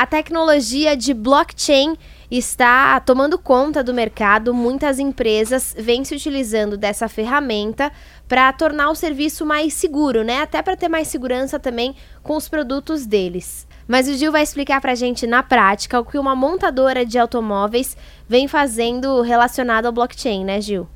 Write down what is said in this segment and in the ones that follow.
A tecnologia de blockchain está tomando conta do mercado. Muitas empresas vêm se utilizando dessa ferramenta para tornar o serviço mais seguro, né? Até para ter mais segurança também com os produtos deles. Mas o Gil vai explicar para a gente na prática o que uma montadora de automóveis vem fazendo relacionado ao blockchain, né, Gil?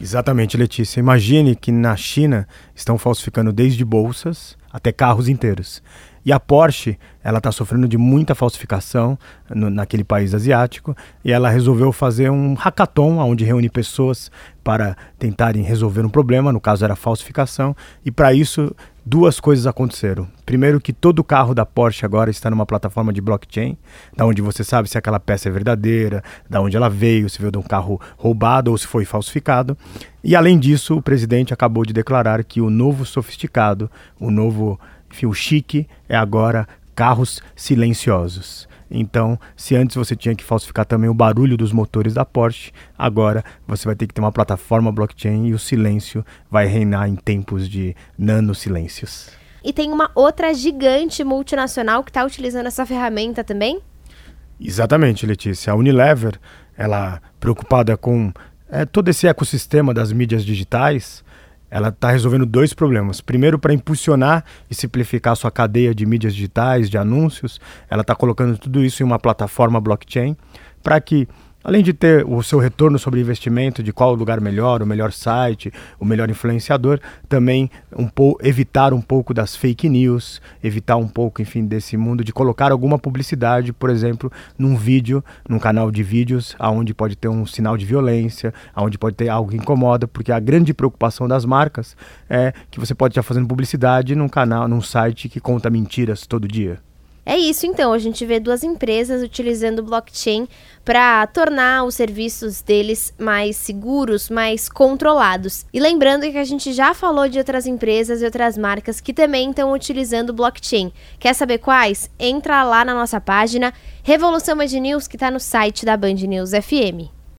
Exatamente, Letícia. Imagine que na China estão falsificando desde bolsas até carros inteiros. E a Porsche, ela está sofrendo de muita falsificação no, naquele país asiático e ela resolveu fazer um hackathon onde reúne pessoas para tentarem resolver um problema, no caso era falsificação, e para isso duas coisas aconteceram. Primeiro que todo carro da Porsche agora está numa plataforma de blockchain, da onde você sabe se aquela peça é verdadeira, da onde ela veio, se veio de um carro roubado ou se foi falsificado. E além disso, o presidente acabou de declarar que o novo sofisticado, o novo enfim, o chique é agora carros silenciosos. Então, se antes você tinha que falsificar também o barulho dos motores da Porsche, agora você vai ter que ter uma plataforma blockchain e o silêncio vai reinar em tempos de nanosilêncios. E tem uma outra gigante multinacional que está utilizando essa ferramenta também? Exatamente, Letícia. A Unilever, ela preocupada com é, todo esse ecossistema das mídias digitais, ela está resolvendo dois problemas. Primeiro, para impulsionar e simplificar sua cadeia de mídias digitais, de anúncios, ela está colocando tudo isso em uma plataforma blockchain para que Além de ter o seu retorno sobre investimento, de qual o lugar melhor, o melhor site, o melhor influenciador, também um evitar um pouco das fake news, evitar um pouco, enfim, desse mundo de colocar alguma publicidade, por exemplo, num vídeo, num canal de vídeos, aonde pode ter um sinal de violência, aonde pode ter algo que incomoda, porque a grande preocupação das marcas é que você pode estar fazendo publicidade num canal, num site que conta mentiras todo dia. É isso então, a gente vê duas empresas utilizando blockchain para tornar os serviços deles mais seguros, mais controlados. E lembrando que a gente já falou de outras empresas e outras marcas que também estão utilizando blockchain. Quer saber quais? Entra lá na nossa página Revolução Band News que está no site da Band News FM.